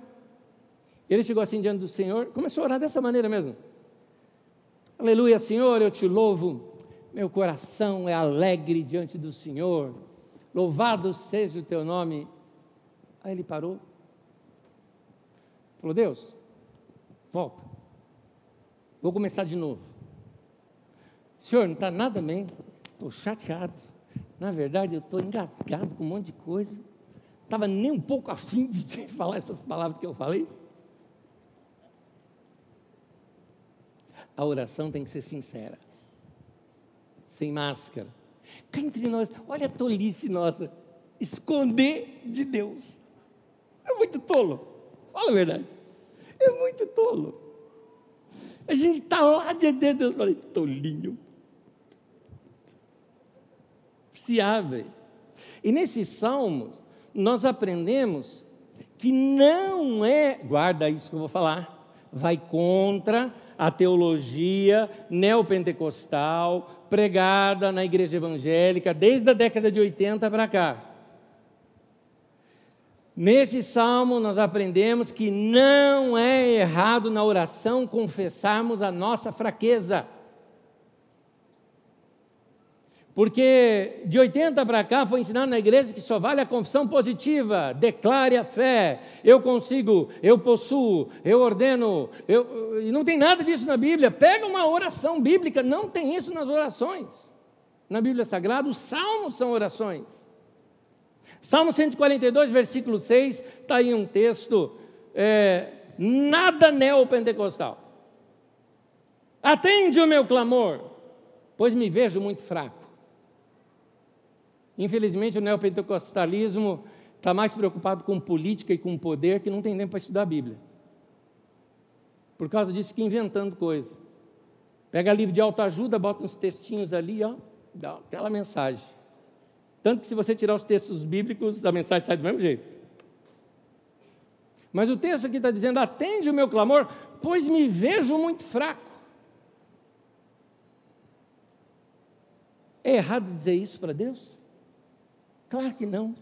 Ele chegou assim diante do Senhor, começou a orar dessa maneira mesmo. Aleluia, Senhor, eu te louvo. Meu coração é alegre diante do Senhor. Louvado seja o teu nome. Aí ele parou. Falou: Deus, volta. Vou começar de novo. Senhor, não está nada bem. Estou chateado. Na verdade, eu estou engasgado com um monte de coisa. Estava nem um pouco afim de [laughs] falar essas palavras que eu falei. A oração tem que ser sincera, sem máscara. Cá entre nós, olha a tolice nossa, esconder de Deus. É muito tolo, fala a verdade. É muito tolo. A gente está lá de Deus, falei, tolinho. Se abre. E nesses salmos, nós aprendemos que não é, guarda isso que eu vou falar, vai contra a teologia neopentecostal pregada na igreja evangélica desde a década de 80 para cá. Nesse salmo, nós aprendemos que não é errado na oração confessarmos a nossa fraqueza. Porque de 80 para cá foi ensinado na igreja que só vale a confissão positiva, declare a fé, eu consigo, eu possuo, eu ordeno, eu, e não tem nada disso na Bíblia. Pega uma oração bíblica, não tem isso nas orações. Na Bíblia Sagrada, os salmos são orações. Salmo 142, versículo 6, está aí um texto, é, nada neopentecostal. Atende o meu clamor, pois me vejo muito fraco. Infelizmente, o neopentecostalismo está mais preocupado com política e com poder que não tem tempo para estudar a Bíblia. Por causa disso, fica inventando coisa. Pega livro de autoajuda, bota uns textinhos ali, ó, dá aquela mensagem. Tanto que se você tirar os textos bíblicos, a mensagem sai do mesmo jeito. Mas o texto aqui está dizendo: atende o meu clamor, pois me vejo muito fraco. É errado dizer isso para Deus? Claro que não.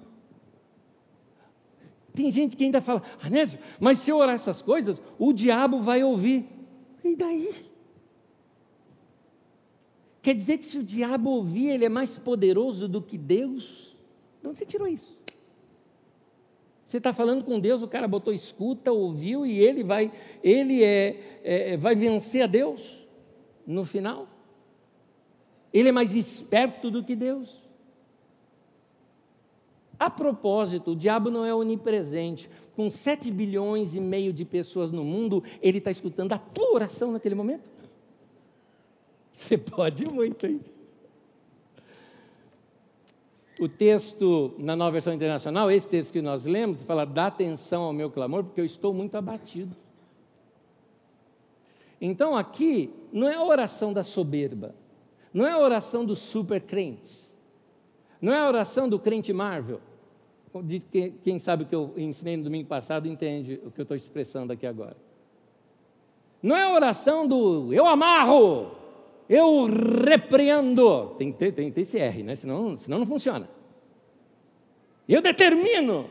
Tem gente que ainda fala, Anésio, mas se eu orar essas coisas, o diabo vai ouvir. E daí? Quer dizer que se o diabo ouvir, ele é mais poderoso do que Deus? De onde você tirou isso? Você está falando com Deus, o cara botou escuta, ouviu e ele vai, ele é, é, vai vencer a Deus no final? Ele é mais esperto do que Deus? A propósito, o diabo não é onipresente. Com 7 bilhões e meio de pessoas no mundo, ele está escutando a tua oração naquele momento? Você pode muito, hein? O texto na nova versão internacional, esse texto que nós lemos, fala: dá atenção ao meu clamor, porque eu estou muito abatido. Então aqui não é a oração da soberba, não é a oração dos super crentes, não é a oração do crente Marvel, de quem, quem sabe o que eu ensinei no domingo passado entende o que eu estou expressando aqui agora. Não é a oração do eu amarro, eu repreendo. Tem que ter, tem que ter esse R, né? senão, senão não funciona. Eu determino.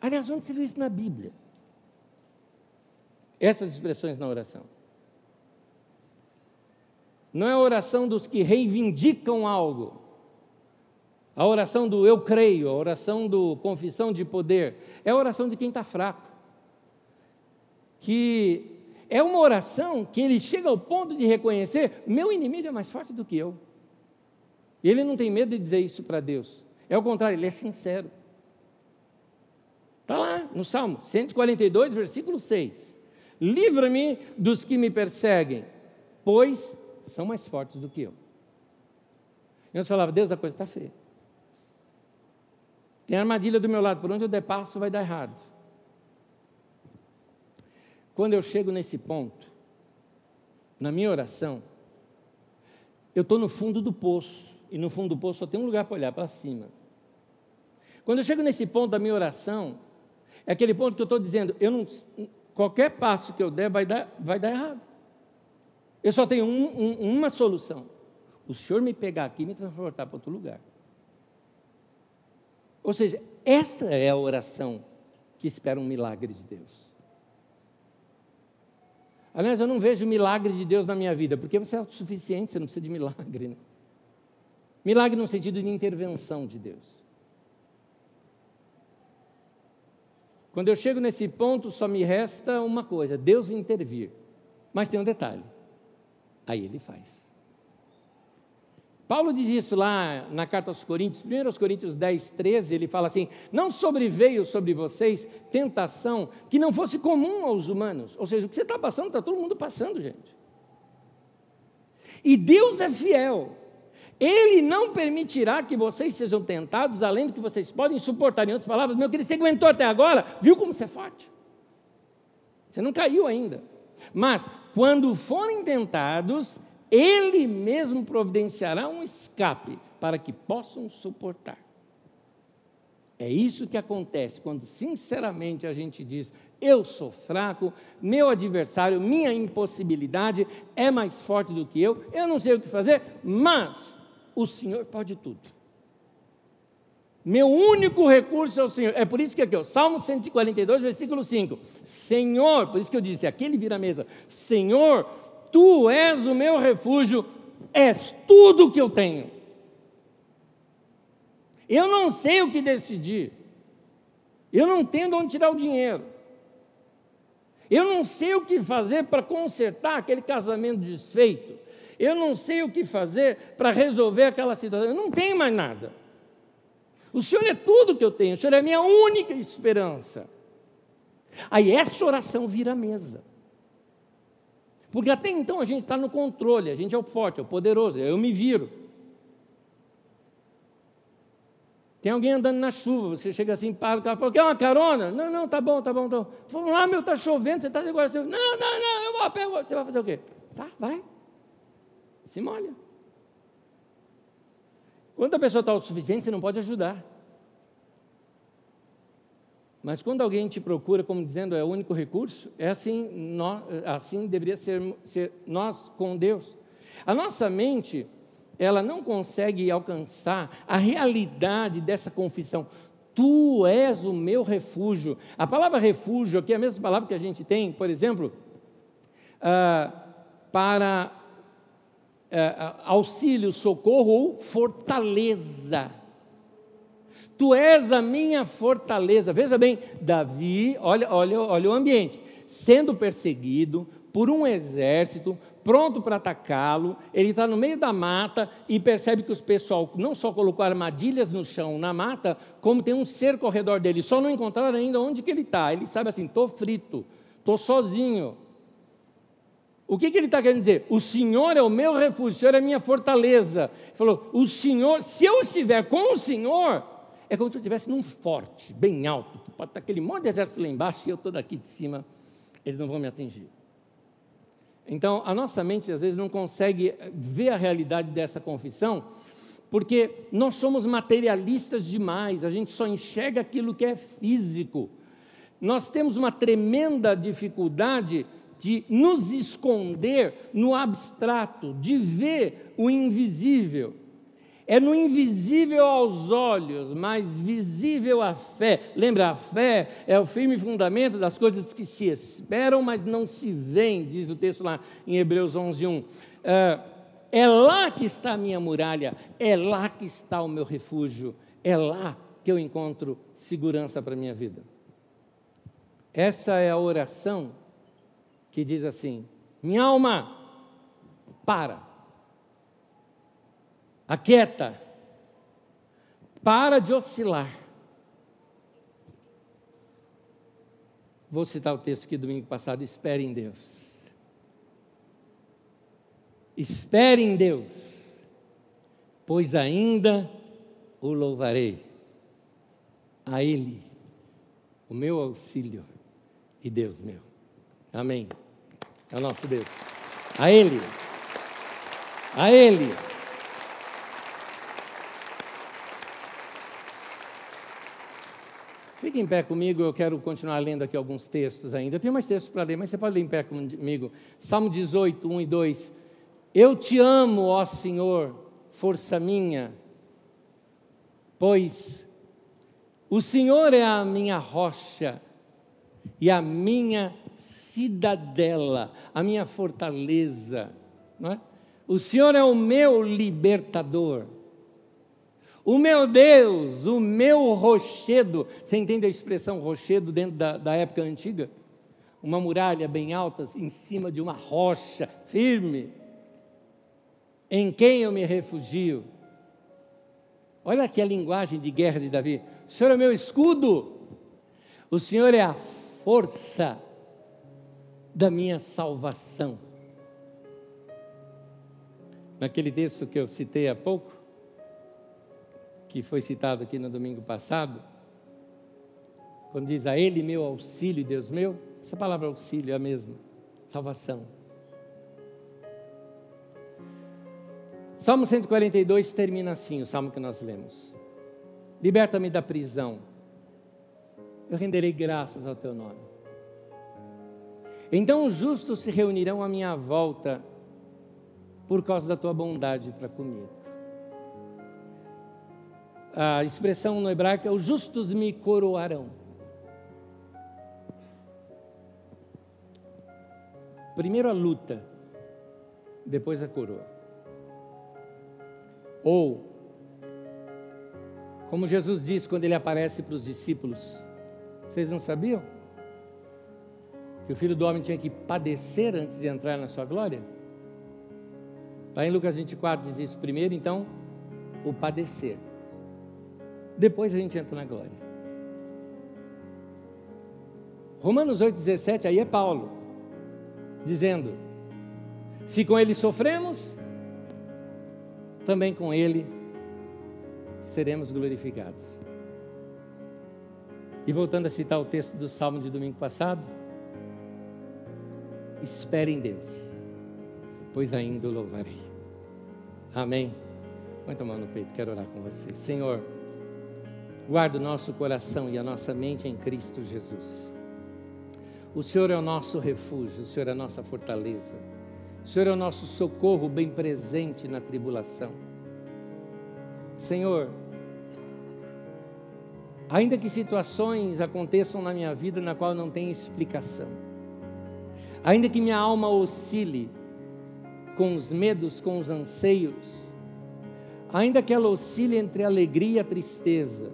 Aliás, onde você viu isso na Bíblia? Essas expressões na oração. Não é a oração dos que reivindicam algo. A oração do eu creio, a oração do confissão de poder, é a oração de quem está fraco. Que é uma oração que ele chega ao ponto de reconhecer: meu inimigo é mais forte do que eu. Ele não tem medo de dizer isso para Deus. É o contrário, ele é sincero. Está lá no Salmo 142, versículo 6. Livra-me dos que me perseguem, pois são mais fortes do que eu. E eu falava, Deus, a coisa está feia. Tem armadilha do meu lado, por onde eu der passo vai dar errado. Quando eu chego nesse ponto, na minha oração, eu estou no fundo do poço, e no fundo do poço só tem um lugar para olhar para cima. Quando eu chego nesse ponto da minha oração, é aquele ponto que eu estou dizendo, eu não, qualquer passo que eu der vai dar, vai dar errado. Eu só tenho um, um, uma solução: o Senhor me pegar aqui e me transportar para outro lugar. Ou seja, esta é a oração que espera um milagre de Deus. Aliás, eu não vejo milagre de Deus na minha vida, porque você é autossuficiente, você não precisa de milagre. Né? Milagre no sentido de intervenção de Deus. Quando eu chego nesse ponto, só me resta uma coisa: Deus intervir. Mas tem um detalhe. Aí ele faz. Paulo diz isso lá na carta aos Coríntios, 1 Coríntios 10, 13, ele fala assim: Não sobreveio sobre vocês tentação que não fosse comum aos humanos. Ou seja, o que você está passando, está todo mundo passando, gente. E Deus é fiel. Ele não permitirá que vocês sejam tentados além do que vocês podem suportar. Em outras palavras, meu querido, você aguentou até agora, viu como você é forte? Você não caiu ainda. Mas, quando forem tentados, ele mesmo providenciará um escape para que possam suportar. É isso que acontece quando sinceramente a gente diz: eu sou fraco, meu adversário, minha impossibilidade é mais forte do que eu, eu não sei o que fazer, mas o Senhor pode tudo. Meu único recurso é o Senhor. É por isso que aqui, ó, Salmo 142, versículo 5. Senhor, por isso que eu disse, aquele vira a mesa. Senhor, Tu és o meu refúgio, és tudo o que eu tenho. Eu não sei o que decidir. Eu não tenho de onde tirar o dinheiro. Eu não sei o que fazer para consertar aquele casamento desfeito. Eu não sei o que fazer para resolver aquela situação. Eu não tenho mais nada. O Senhor é tudo que eu tenho. O Senhor é a minha única esperança. Aí essa oração vira mesa. Porque até então a gente está no controle, a gente é o forte, é o poderoso, eu me viro. Tem alguém andando na chuva, você chega assim, para o carro, fala, quer uma carona? Não, não, tá bom, tá bom, tá bom. Fala, lá, meu, tá chovendo, você está agora. Não, não, não, eu vou a pé, você vai fazer o quê? Tá, vai. Se molha. Quando a pessoa está autossuficiente, você não pode ajudar. Mas quando alguém te procura como dizendo é o único recurso, é assim, nós, assim deveria ser, ser nós com Deus. A nossa mente, ela não consegue alcançar a realidade dessa confissão. Tu és o meu refúgio. A palavra refúgio aqui é a mesma palavra que a gente tem, por exemplo, uh, para uh, auxílio, socorro ou fortaleza. Tu és a minha fortaleza. Veja bem, Davi, olha, olha, olha o ambiente, sendo perseguido por um exército, pronto para atacá-lo, ele está no meio da mata e percebe que os pessoal não só colocou armadilhas no chão, na mata, como tem um cerco ao redor dele, só não encontraram ainda onde que ele está. Ele sabe assim, estou frito, estou sozinho. O que, que ele está querendo dizer? O Senhor é o meu refúgio, o Senhor é a minha fortaleza. Ele falou, o Senhor, se eu estiver com o Senhor, é como se eu estivesse num forte, bem alto. Pode estar aquele monte de exército lá embaixo e eu estou daqui de cima, eles não vão me atingir. Então, a nossa mente às vezes não consegue ver a realidade dessa confissão, porque nós somos materialistas demais, a gente só enxerga aquilo que é físico. Nós temos uma tremenda dificuldade de nos esconder no abstrato, de ver o invisível. É no invisível aos olhos, mas visível à fé. Lembra, a fé é o firme fundamento das coisas que se esperam, mas não se veem, diz o texto lá em Hebreus 11, 1. É, é lá que está a minha muralha, é lá que está o meu refúgio, é lá que eu encontro segurança para a minha vida. Essa é a oração que diz assim: minha alma, para aquieta, para de oscilar. Vou citar o texto que domingo passado, espere em Deus. Espere em Deus, pois ainda o louvarei. A Ele, o meu auxílio e Deus meu. Amém. É o nosso Deus. A Ele. A Ele. Fique em pé comigo, eu quero continuar lendo aqui alguns textos ainda. Eu tenho mais textos para ler, mas você pode ler em pé comigo. Salmo 18, 1 e 2. Eu te amo, ó Senhor, força minha, pois o Senhor é a minha rocha e a minha cidadela, a minha fortaleza. Não é? O Senhor é o meu libertador. O meu Deus, o meu rochedo. Você entende a expressão rochedo dentro da, da época antiga? Uma muralha bem alta, em cima de uma rocha firme. Em quem eu me refugio? Olha aqui a linguagem de guerra de Davi. O Senhor é meu escudo. O Senhor é a força da minha salvação. Naquele texto que eu citei há pouco, que foi citado aqui no domingo passado, quando diz a Ele meu auxílio, Deus meu, essa palavra auxílio é a mesma, salvação. Salmo 142 termina assim, o salmo que nós lemos: Liberta-me da prisão, eu renderei graças ao teu nome. Então os justos se reunirão à minha volta por causa da tua bondade para comigo. A expressão no hebraico é: os justos me coroarão. Primeiro a luta, depois a coroa. Ou, como Jesus diz quando ele aparece para os discípulos, vocês não sabiam? Que o filho do homem tinha que padecer antes de entrar na sua glória? Está em Lucas 24 diz isso. Primeiro, então, o padecer. Depois a gente entra na glória. Romanos 8,17, aí é Paulo, dizendo: Se com ele sofremos, também com ele seremos glorificados. E voltando a citar o texto do Salmo de domingo passado, espere em Deus, pois ainda o louvarei. Amém. Põe a mão no peito, quero orar com você. Senhor, guarda o nosso coração e a nossa mente em Cristo Jesus. O Senhor é o nosso refúgio, o Senhor é a nossa fortaleza. O Senhor é o nosso socorro bem presente na tribulação. Senhor, ainda que situações aconteçam na minha vida na qual não tem explicação, ainda que minha alma oscile, com os medos, com os anseios, ainda que ela oscile entre alegria e tristeza,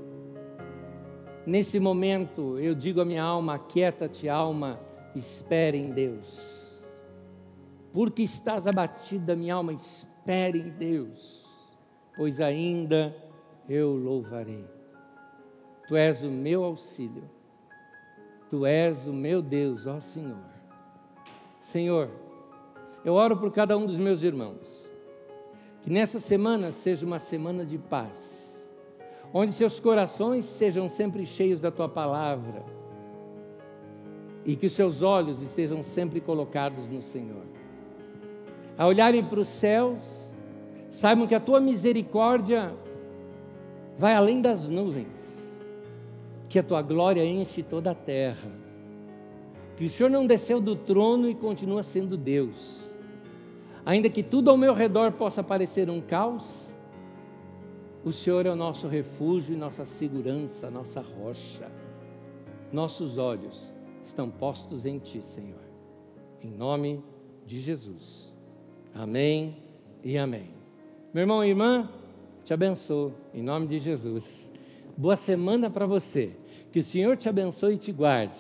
nesse momento eu digo à minha alma: aquieta-te, alma, espere em Deus. Porque estás abatida, minha alma, espere em Deus, pois ainda eu louvarei. Tu és o meu auxílio, tu és o meu Deus, ó Senhor. Senhor, eu oro por cada um dos meus irmãos. Que nessa semana seja uma semana de paz, onde seus corações sejam sempre cheios da tua palavra e que os seus olhos estejam sempre colocados no Senhor. A olharem para os céus, saibam que a tua misericórdia vai além das nuvens, que a tua glória enche toda a terra, que o Senhor não desceu do trono e continua sendo Deus Ainda que tudo ao meu redor possa parecer um caos, o Senhor é o nosso refúgio e nossa segurança, nossa rocha. Nossos olhos estão postos em Ti, Senhor. Em nome de Jesus. Amém e amém. Meu irmão e irmã, te abençoo, em nome de Jesus. Boa semana para você. Que o Senhor te abençoe e te guarde.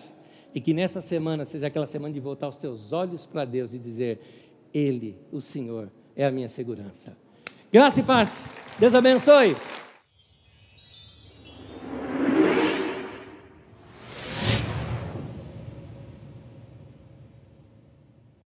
E que nessa semana seja aquela semana de voltar os seus olhos para Deus e dizer: ele, o Senhor, é a minha segurança. Graça e paz. Deus abençoe.